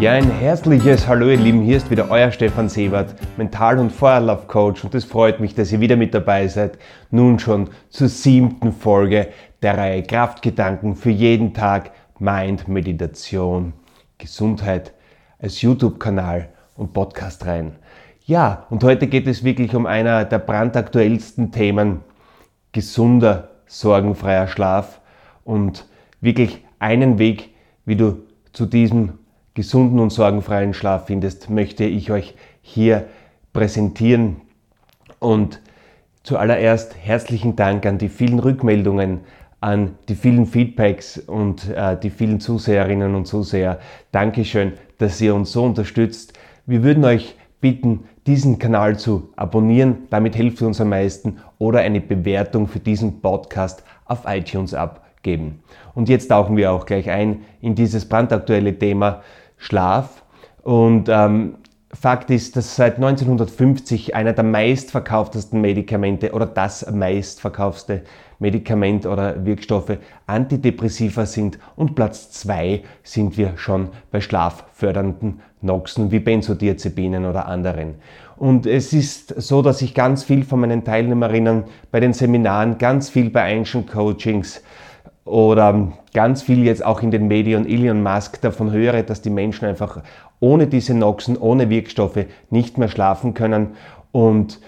Ja, ein herzliches Hallo ihr Lieben, hier ist wieder euer Stefan Sebert, Mental- und Feuerlaufcoach und es freut mich, dass ihr wieder mit dabei seid, nun schon zur siebten Folge der Reihe Kraftgedanken für jeden Tag, Mind, Meditation, Gesundheit als YouTube-Kanal und Podcast rein. Ja, und heute geht es wirklich um einer der brandaktuellsten Themen, gesunder, sorgenfreier Schlaf und wirklich einen Weg, wie du zu diesem gesunden und sorgenfreien Schlaf findest, möchte ich euch hier präsentieren. Und zuallererst herzlichen Dank an die vielen Rückmeldungen, an die vielen Feedbacks und äh, die vielen Zuseherinnen und Zuseher. Dankeschön, dass ihr uns so unterstützt. Wir würden euch bitten, diesen Kanal zu abonnieren. Damit hilft ihr uns am meisten oder eine Bewertung für diesen Podcast auf iTunes abgeben. Und jetzt tauchen wir auch gleich ein in dieses brandaktuelle Thema Schlaf. Und ähm, Fakt ist, dass seit 1950 einer der meistverkauftesten Medikamente oder das meistverkaufte Medikament oder Wirkstoffe Antidepressiva sind und Platz 2 sind wir schon bei schlaffördernden Noxen wie Benzodiazepinen oder anderen. Und es ist so, dass ich ganz viel von meinen Teilnehmerinnen bei den Seminaren, ganz viel bei Ancient Coachings oder ganz viel jetzt auch in den Medien Elon Musk davon höre, dass die Menschen einfach ohne diese Noxen, ohne Wirkstoffe nicht mehr schlafen können. Und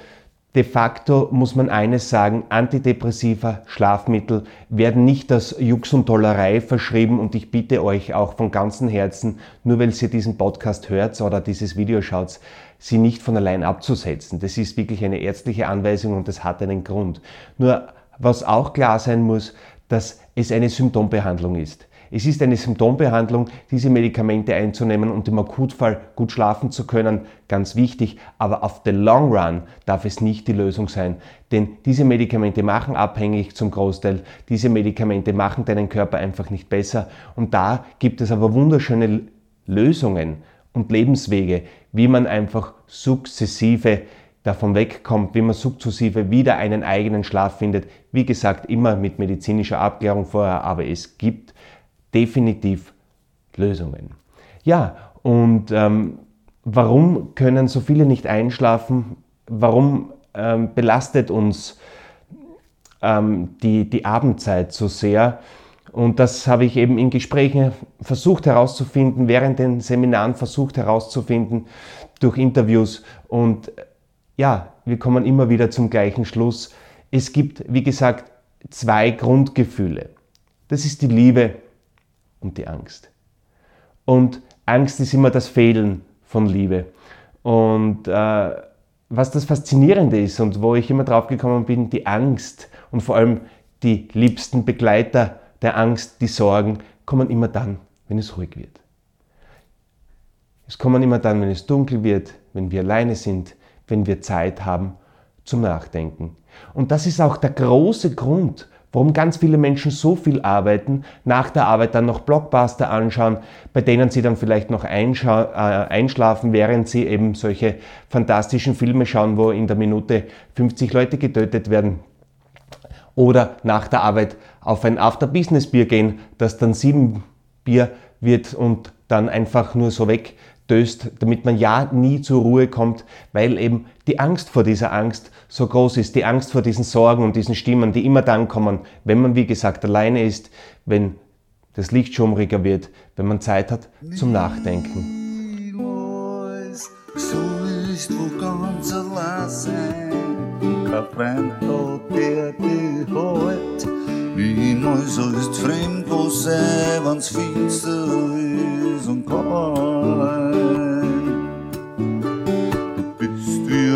de facto muss man eines sagen, Antidepressiva, Schlafmittel werden nicht als Jux und Tollerei verschrieben und ich bitte euch auch von ganzem Herzen, nur weil ihr diesen Podcast hört oder dieses Video schaut, sie nicht von allein abzusetzen. Das ist wirklich eine ärztliche Anweisung und das hat einen Grund. Nur was auch klar sein muss, dass es eine Symptombehandlung ist. Es ist eine Symptombehandlung, diese Medikamente einzunehmen und im Akutfall gut schlafen zu können, ganz wichtig, aber auf the long run darf es nicht die Lösung sein, denn diese Medikamente machen abhängig zum Großteil, diese Medikamente machen deinen Körper einfach nicht besser. Und da gibt es aber wunderschöne Lösungen und Lebenswege, wie man einfach sukzessive davon wegkommt, wie man sukzessive wieder einen eigenen Schlaf findet. Wie gesagt, immer mit medizinischer Abklärung vorher, aber es gibt definitiv Lösungen. Ja, und ähm, warum können so viele nicht einschlafen? Warum ähm, belastet uns ähm, die, die Abendzeit so sehr? Und das habe ich eben in Gesprächen versucht herauszufinden, während den Seminaren versucht herauszufinden, durch Interviews. Und ja, wir kommen immer wieder zum gleichen Schluss. Es gibt, wie gesagt, zwei Grundgefühle. Das ist die Liebe und die Angst. Und Angst ist immer das Fehlen von Liebe. Und äh, was das Faszinierende ist und wo ich immer drauf gekommen bin, die Angst und vor allem die liebsten Begleiter der Angst, die Sorgen, kommen immer dann, wenn es ruhig wird. Es kommen immer dann, wenn es dunkel wird, wenn wir alleine sind, wenn wir Zeit haben zum Nachdenken. Und das ist auch der große Grund, warum ganz viele Menschen so viel arbeiten, nach der Arbeit dann noch Blockbuster anschauen, bei denen sie dann vielleicht noch äh, einschlafen, während sie eben solche fantastischen Filme schauen, wo in der Minute 50 Leute getötet werden. Oder nach der Arbeit auf ein After-Business-Bier gehen, das dann sieben Bier wird und dann einfach nur so weg stößt, damit man ja nie zur Ruhe kommt, weil eben die Angst vor dieser Angst so groß ist, die Angst vor diesen Sorgen und diesen Stimmen, die immer dann kommen, wenn man, wie gesagt, alleine ist, wenn das Licht schummriger wird, wenn man Zeit hat zum Nachdenken. So ist wo ganz allein kein Freund der dich hält. Niemals ist fremd wo sein, wenn's finster ist und kalt.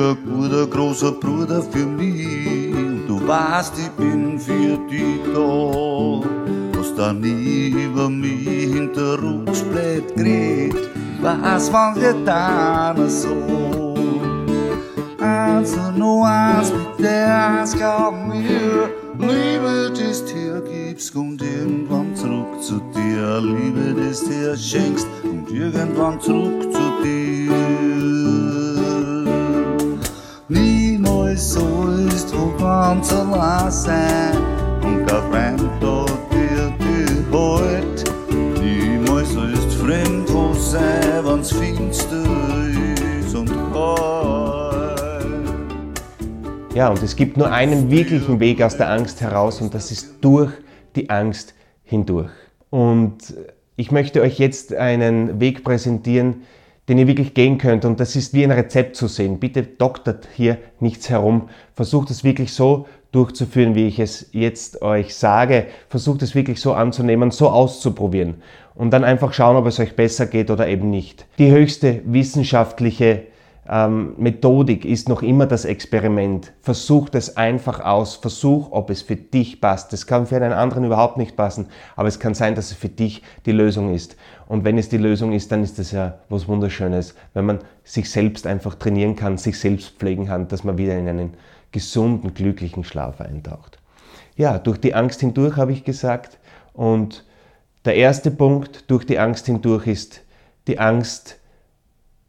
Ein guter, großer Bruder für mich. Und du weißt, ich bin für dich da. Hast da nie über mich hinter Rücksplätt geredet. Wann wir dann so. Und nur eins, mit der eins glaub mir. Liebe, das dir gibst, kommt irgendwann zurück zu dir. Liebe, das dir schenkst, kommt irgendwann zurück zu dir. Jesus, tu consolasse, nunca fremd dir du heut. Niemals ist fremd, wo sei, wenn's finster ist und kalt. Ja, und es gibt nur einen wirklichen Weg aus der Angst heraus und das ist durch die Angst hindurch. Und ich möchte euch jetzt einen Weg präsentieren, den ihr wirklich gehen könnt. Und das ist wie ein Rezept zu sehen. Bitte doktert hier nichts herum. Versucht es wirklich so durchzuführen, wie ich es jetzt euch sage. Versucht es wirklich so anzunehmen, so auszuprobieren. Und dann einfach schauen, ob es euch besser geht oder eben nicht. Die höchste wissenschaftliche ähm, Methodik ist noch immer das Experiment. Versuch es einfach aus. Versuch, ob es für dich passt. Das kann für einen anderen überhaupt nicht passen, aber es kann sein, dass es für dich die Lösung ist. Und wenn es die Lösung ist, dann ist das ja was Wunderschönes, wenn man sich selbst einfach trainieren kann, sich selbst pflegen kann, dass man wieder in einen gesunden, glücklichen Schlaf eintaucht. Ja, durch die Angst hindurch habe ich gesagt. Und der erste Punkt durch die Angst hindurch ist die Angst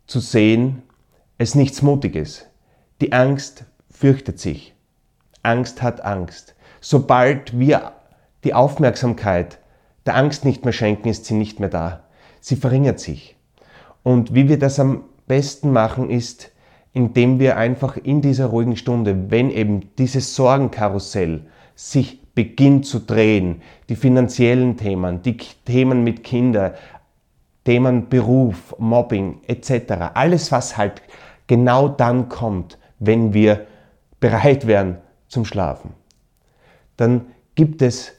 zu sehen, es nichts Mutiges. Die Angst fürchtet sich. Angst hat Angst. Sobald wir die Aufmerksamkeit der Angst nicht mehr schenken, ist sie nicht mehr da. Sie verringert sich. Und wie wir das am besten machen, ist, indem wir einfach in dieser ruhigen Stunde, wenn eben dieses Sorgenkarussell sich beginnt zu drehen, die finanziellen Themen, die Themen mit Kindern, Themen Beruf, Mobbing etc., alles was halt genau dann kommt, wenn wir bereit wären zum Schlafen. Dann gibt es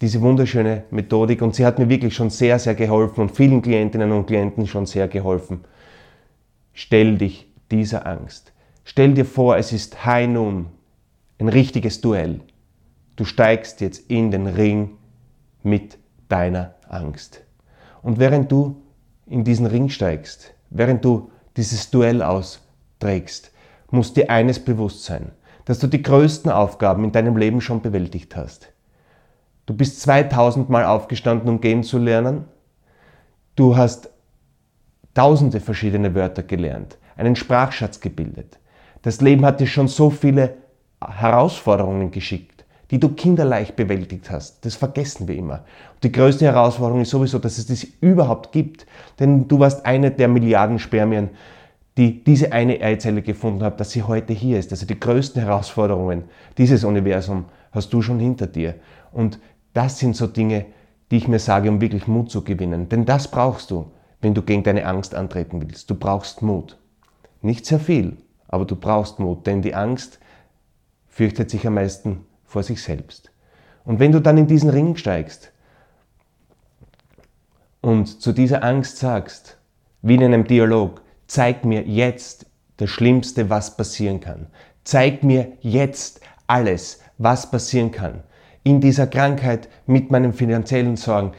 diese wunderschöne Methodik und sie hat mir wirklich schon sehr, sehr geholfen und vielen Klientinnen und Klienten schon sehr geholfen. Stell dich dieser Angst. Stell dir vor, es ist High Noon, ein richtiges Duell. Du steigst jetzt in den Ring mit deiner Angst. Und während du in diesen Ring steigst, während du dieses Duell austrägst, muss dir eines bewusst sein, dass du die größten Aufgaben in deinem Leben schon bewältigt hast. Du bist 2000 Mal aufgestanden, um gehen zu lernen. Du hast tausende verschiedene Wörter gelernt, einen Sprachschatz gebildet. Das Leben hat dir schon so viele Herausforderungen geschickt, die du kinderleicht bewältigt hast. Das vergessen wir immer. Und die größte Herausforderung ist sowieso, dass es das überhaupt gibt. Denn du warst eine der Milliarden Spermien, die diese eine Eizelle gefunden hat, dass sie heute hier ist. Also die größten Herausforderungen dieses Universums hast du schon hinter dir. Und das sind so Dinge, die ich mir sage, um wirklich Mut zu gewinnen. Denn das brauchst du, wenn du gegen deine Angst antreten willst. Du brauchst Mut. Nicht sehr viel, aber du brauchst Mut, denn die Angst fürchtet sich am meisten vor sich selbst. Und wenn du dann in diesen Ring steigst und zu dieser Angst sagst, wie in einem Dialog, zeig mir jetzt das Schlimmste, was passieren kann. Zeig mir jetzt alles, was passieren kann. In dieser Krankheit mit meinen finanziellen Sorgen,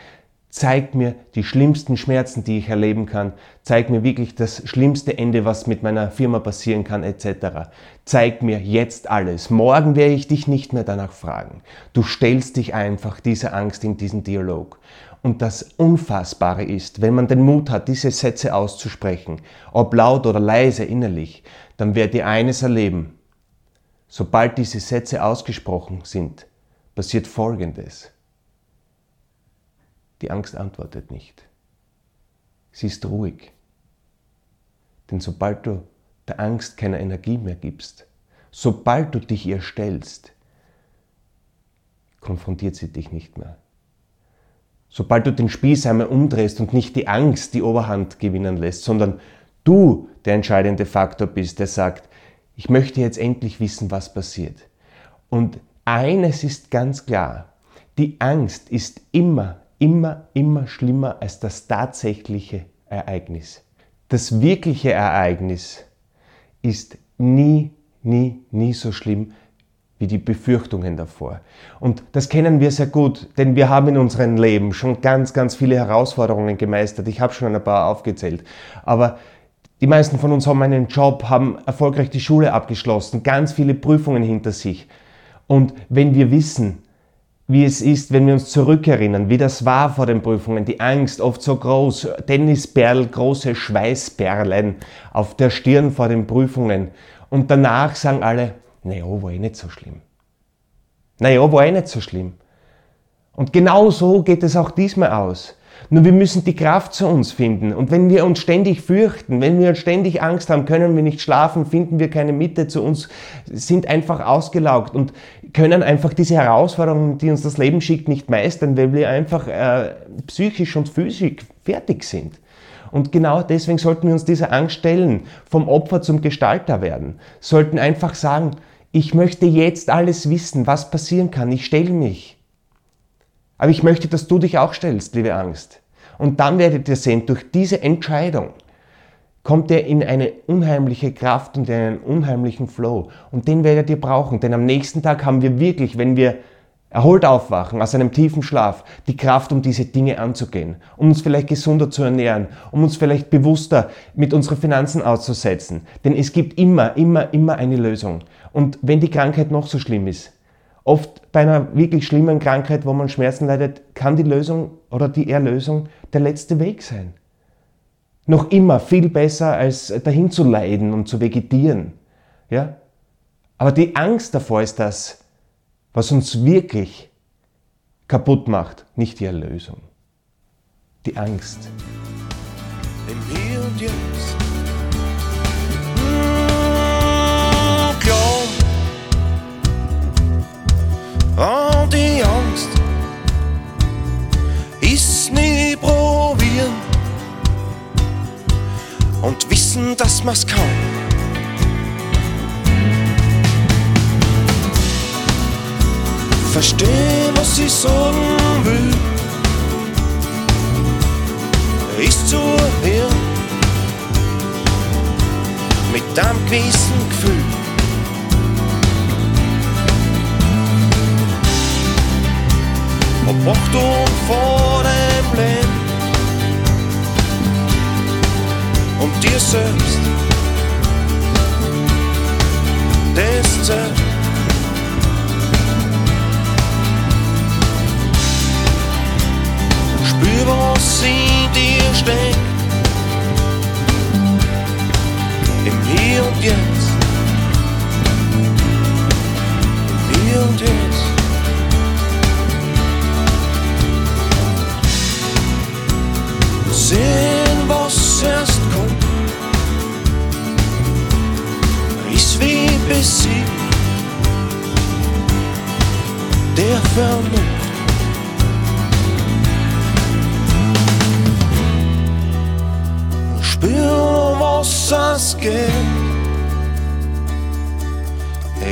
zeig mir die schlimmsten Schmerzen, die ich erleben kann, zeig mir wirklich das schlimmste Ende, was mit meiner Firma passieren kann, etc. Zeig mir jetzt alles. Morgen werde ich dich nicht mehr danach fragen. Du stellst dich einfach dieser Angst in diesen Dialog. Und das Unfassbare ist, wenn man den Mut hat, diese Sätze auszusprechen, ob laut oder leise innerlich, dann werdet ihr eines erleben. Sobald diese Sätze ausgesprochen sind, passiert Folgendes. Die Angst antwortet nicht. Sie ist ruhig. Denn sobald du der Angst keine Energie mehr gibst, sobald du dich ihr stellst, konfrontiert sie dich nicht mehr. Sobald du den Spieß einmal umdrehst und nicht die Angst die Oberhand gewinnen lässt, sondern du der entscheidende Faktor bist, der sagt, ich möchte jetzt endlich wissen, was passiert. Und eines ist ganz klar, die Angst ist immer immer, immer schlimmer als das tatsächliche Ereignis. Das wirkliche Ereignis ist nie, nie, nie so schlimm wie die Befürchtungen davor. Und das kennen wir sehr gut, denn wir haben in unserem Leben schon ganz, ganz viele Herausforderungen gemeistert. Ich habe schon ein paar aufgezählt. Aber die meisten von uns haben einen Job, haben erfolgreich die Schule abgeschlossen, ganz viele Prüfungen hinter sich. Und wenn wir wissen, wie es ist, wenn wir uns zurückerinnern, wie das war vor den Prüfungen, die Angst oft so groß, Tennisperl, große Schweißperlen auf der Stirn vor den Prüfungen. Und danach sagen alle, naja, war eh nicht so schlimm. Naja, war eh nicht so schlimm. Und genau so geht es auch diesmal aus. Nur wir müssen die Kraft zu uns finden. Und wenn wir uns ständig fürchten, wenn wir ständig Angst haben, können wir nicht schlafen, finden wir keine Mitte zu uns, sind einfach ausgelaugt und können einfach diese Herausforderungen, die uns das Leben schickt, nicht meistern, weil wir einfach äh, psychisch und physisch fertig sind. Und genau deswegen sollten wir uns dieser Angst stellen, vom Opfer zum Gestalter werden. Sollten einfach sagen, ich möchte jetzt alles wissen, was passieren kann. Ich stelle mich. Aber ich möchte, dass du dich auch stellst, liebe Angst. Und dann werdet ihr sehen, durch diese Entscheidung kommt ihr in eine unheimliche Kraft und in einen unheimlichen Flow. Und den werdet ihr brauchen, denn am nächsten Tag haben wir wirklich, wenn wir erholt aufwachen aus einem tiefen Schlaf, die Kraft, um diese Dinge anzugehen, um uns vielleicht gesunder zu ernähren, um uns vielleicht bewusster mit unseren Finanzen auszusetzen. Denn es gibt immer, immer, immer eine Lösung. Und wenn die Krankheit noch so schlimm ist, oft bei einer wirklich schlimmen Krankheit, wo man Schmerzen leidet, kann die Lösung oder die Erlösung der letzte Weg sein. Noch immer viel besser als dahin zu leiden und zu vegetieren. Ja? Aber die Angst davor ist das, was uns wirklich kaputt macht, nicht die Erlösung. Die Angst. Im Hier und Jetzt. Und wissen, dass man's kann. verstehen, was ich sagen will. Ist zu hören mit einem gewissen Gefühl. Ob Achtung vor dem Leben und dir selbst. Das zählt. was in dir steckt. Im Hier und Jetzt.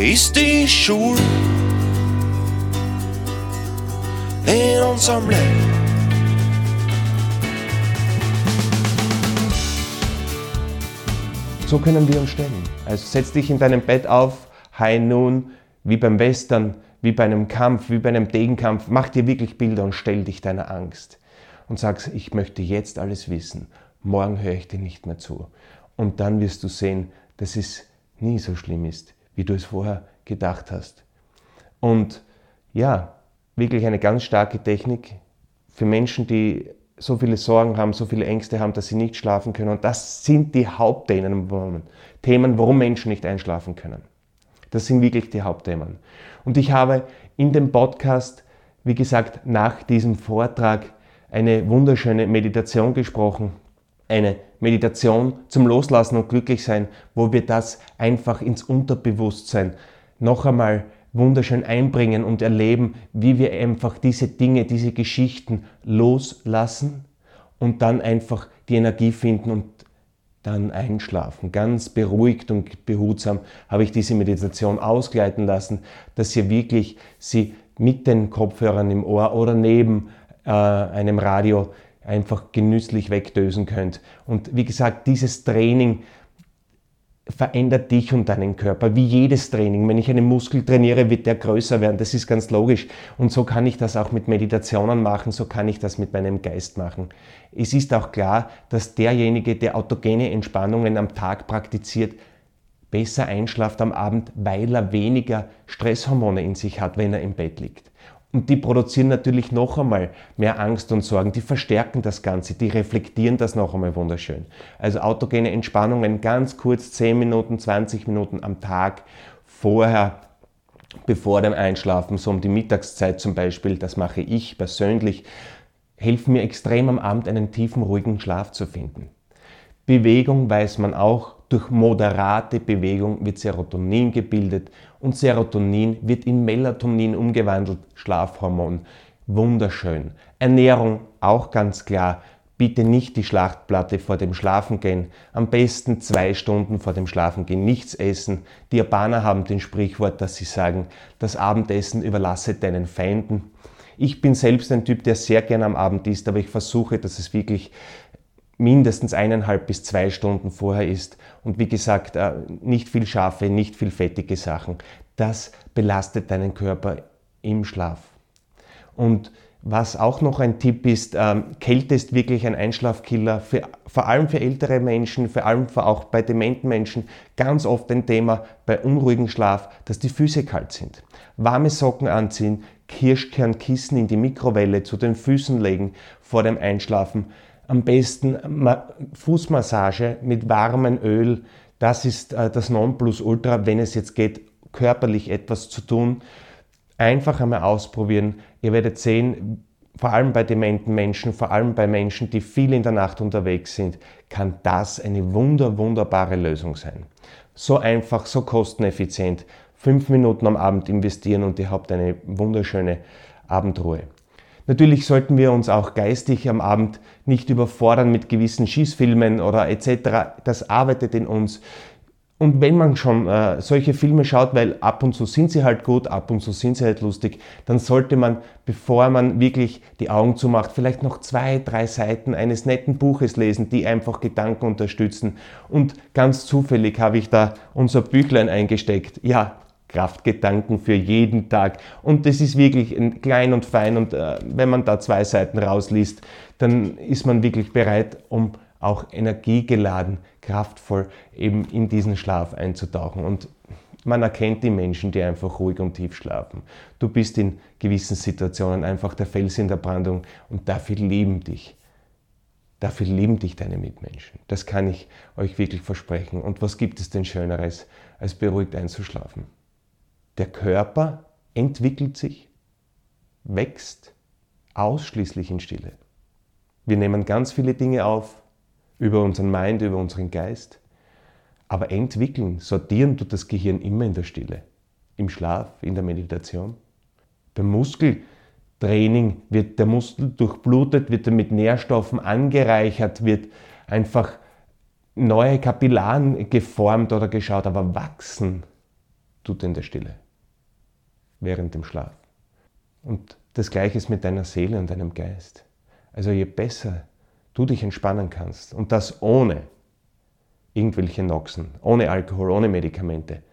Ist die Schule in unserem Leben. So können wir uns stellen. Also setz dich in deinem Bett auf, High Noon, wie beim Western, wie bei einem Kampf, wie bei einem Degenkampf. Mach dir wirklich Bilder und stell dich deiner Angst. Und sag, ich möchte jetzt alles wissen morgen höre ich dir nicht mehr zu. Und dann wirst du sehen, dass es nie so schlimm ist, wie du es vorher gedacht hast. Und ja, wirklich eine ganz starke Technik für Menschen, die so viele Sorgen haben, so viele Ängste haben, dass sie nicht schlafen können. Und das sind die Hauptthemen, Themen, warum Menschen nicht einschlafen können. Das sind wirklich die Hauptthemen. Und ich habe in dem Podcast, wie gesagt, nach diesem Vortrag eine wunderschöne Meditation gesprochen, eine Meditation zum Loslassen und Glücklichsein, wo wir das einfach ins Unterbewusstsein noch einmal wunderschön einbringen und erleben, wie wir einfach diese Dinge, diese Geschichten loslassen und dann einfach die Energie finden und dann einschlafen. Ganz beruhigt und behutsam habe ich diese Meditation ausgleiten lassen, dass ihr wirklich sie mit den Kopfhörern im Ohr oder neben äh, einem Radio einfach genüsslich wegdösen könnt. Und wie gesagt, dieses Training verändert dich und deinen Körper, wie jedes Training. Wenn ich einen Muskel trainiere, wird der größer werden, das ist ganz logisch. Und so kann ich das auch mit Meditationen machen, so kann ich das mit meinem Geist machen. Es ist auch klar, dass derjenige, der autogene Entspannungen am Tag praktiziert, besser einschlaft am Abend, weil er weniger Stresshormone in sich hat, wenn er im Bett liegt. Und die produzieren natürlich noch einmal mehr Angst und Sorgen, die verstärken das Ganze, die reflektieren das noch einmal wunderschön. Also autogene Entspannungen ganz kurz, 10 Minuten, 20 Minuten am Tag vorher, bevor dem Einschlafen, so um die Mittagszeit zum Beispiel, das mache ich persönlich, helfen mir extrem am Abend einen tiefen, ruhigen Schlaf zu finden. Bewegung weiß man auch, durch moderate Bewegung wird Serotonin gebildet und Serotonin wird in Melatonin umgewandelt, Schlafhormon. Wunderschön. Ernährung auch ganz klar. Bitte nicht die Schlachtplatte vor dem Schlafengehen. Am besten zwei Stunden vor dem Schlafengehen nichts essen. Die Japaner haben den Sprichwort, dass sie sagen, das Abendessen überlasse deinen Feinden. Ich bin selbst ein Typ, der sehr gerne am Abend isst, aber ich versuche, dass es wirklich mindestens eineinhalb bis zwei Stunden vorher ist. Und wie gesagt, äh, nicht viel scharfe, nicht viel fettige Sachen. Das belastet deinen Körper im Schlaf. Und was auch noch ein Tipp ist, ähm, Kälte ist wirklich ein Einschlafkiller, für, vor allem für ältere Menschen, vor allem für auch bei dementen Menschen. Ganz oft ein Thema bei unruhigem Schlaf, dass die Füße kalt sind. Warme Socken anziehen, Kirschkernkissen in die Mikrowelle zu den Füßen legen vor dem Einschlafen. Am besten Fußmassage mit warmem Öl. Das ist äh, das Nonplusultra, wenn es jetzt geht, körperlich etwas zu tun einfach einmal ausprobieren. Ihr werdet sehen, vor allem bei dementen Menschen, vor allem bei Menschen, die viel in der Nacht unterwegs sind, kann das eine wunder, wunderbare Lösung sein. So einfach, so kosteneffizient. Fünf Minuten am Abend investieren und ihr habt eine wunderschöne Abendruhe. Natürlich sollten wir uns auch geistig am Abend nicht überfordern mit gewissen Schießfilmen oder etc. Das arbeitet in uns. Und wenn man schon äh, solche Filme schaut, weil ab und zu sind sie halt gut, ab und zu sind sie halt lustig, dann sollte man, bevor man wirklich die Augen zumacht, vielleicht noch zwei, drei Seiten eines netten Buches lesen, die einfach Gedanken unterstützen. Und ganz zufällig habe ich da unser Büchlein eingesteckt. Ja, Kraftgedanken für jeden Tag. Und das ist wirklich klein und fein. Und äh, wenn man da zwei Seiten rausliest, dann ist man wirklich bereit, um auch energiegeladen, kraftvoll eben in diesen Schlaf einzutauchen. Und man erkennt die Menschen, die einfach ruhig und tief schlafen. Du bist in gewissen Situationen einfach der Fels in der Brandung und dafür lieben dich. Dafür lieben dich deine Mitmenschen. Das kann ich euch wirklich versprechen. Und was gibt es denn Schöneres, als beruhigt einzuschlafen? Der Körper entwickelt sich, wächst ausschließlich in Stille. Wir nehmen ganz viele Dinge auf, über unseren Mind, über unseren Geist. Aber entwickeln, sortieren tut das Gehirn immer in der Stille, im Schlaf, in der Meditation. Beim Muskeltraining wird der Muskel durchblutet, wird er mit Nährstoffen angereichert, wird einfach neue Kapillaren geformt oder geschaut, aber wachsen tut in der Stille, während dem Schlaf. Und das Gleiche ist mit deiner Seele und deinem Geist. Also je besser du dich entspannen kannst und das ohne irgendwelche Noxen, ohne Alkohol, ohne Medikamente,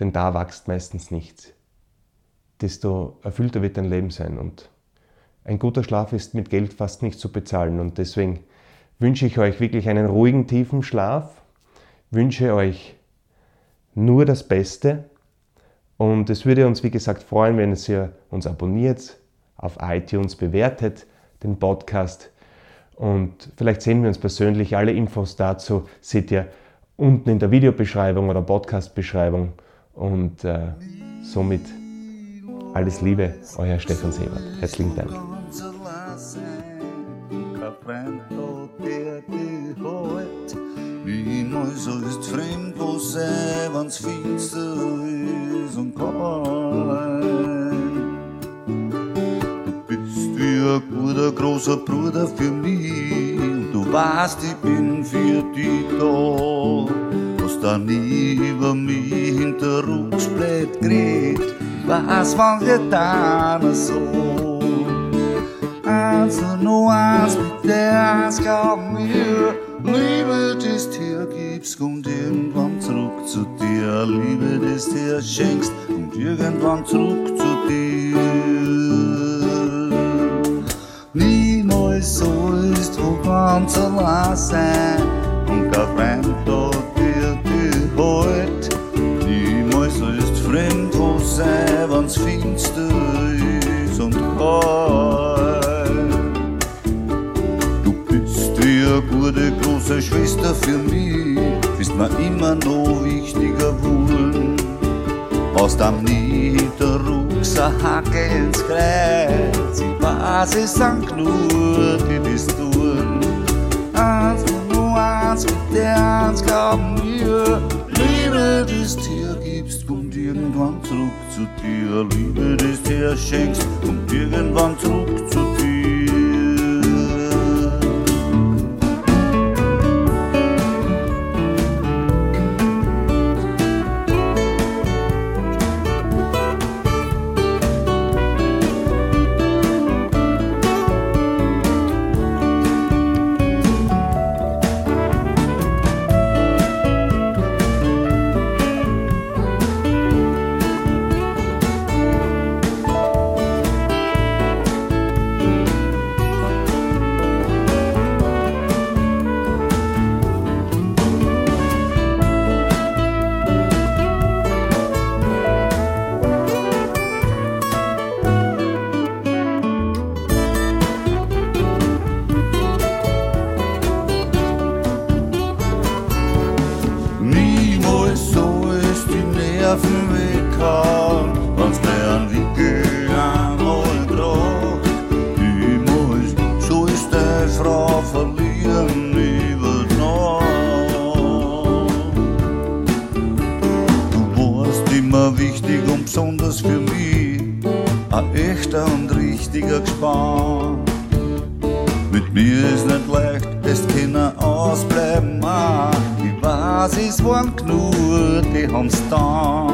denn da wächst meistens nichts, desto erfüllter wird dein Leben sein und ein guter Schlaf ist mit Geld fast nicht zu bezahlen und deswegen wünsche ich euch wirklich einen ruhigen, tiefen Schlaf, wünsche euch nur das Beste und es würde uns, wie gesagt, freuen, wenn ihr uns abonniert, auf iTunes bewertet, den Podcast und vielleicht sehen wir uns persönlich. Alle Infos dazu seht ihr unten in der Videobeschreibung oder Podcast-Beschreibung. Und äh, somit alles Liebe, euer Stefan Sebert. Herzlichen Dank. Niemals so ist fremd, wo sei, wenn's finster ist und kalt. ein guter, großer Bruder für mich. Und du weißt, ich bin für dich da. Hast da nie über mich hinter Rücksplätt geredet. Ich weiß, wann deiner so. Also nur eins, bitte eins, glaub mir. Liebe, das dir gibst, kommt irgendwann zurück zu dir. Liebe, das dir schenkst, kommt irgendwann zurück zu dir. Niemals sollst du ganz allein sein Schwester für mich, bist mir immer noch wichtiger geworden. Aus dem Niederruck so hacke ins Kreuz, war weiß, es sind die das tun. Eins und nur eins mit der eins glauben wir. Liebe, das dir gibst, kommt irgendwann zurück zu dir. Liebe, das dir schenkst, kommt irgendwann zurück Gespann. Mit mir ist nicht leicht, es kann ausbleiben. Ah, ich weiß, es waren genug, die haben's da.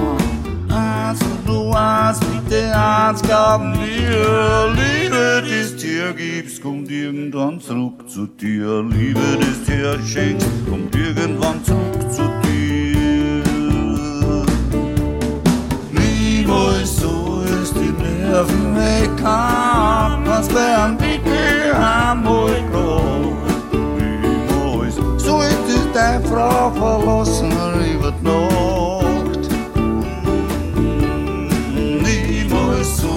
Eins und nur eins, bitte eins, glauben wir. Liebe, das dir gibst, kommt irgendwann zurück zu dir. Liebe, das dir schenkst, kommt irgendwann zurück zu dir. Die Nerven weg haben, was wären Wickel einmal groß. Niemals so ist es deine Frau verlassen über die Nacht. Niemals so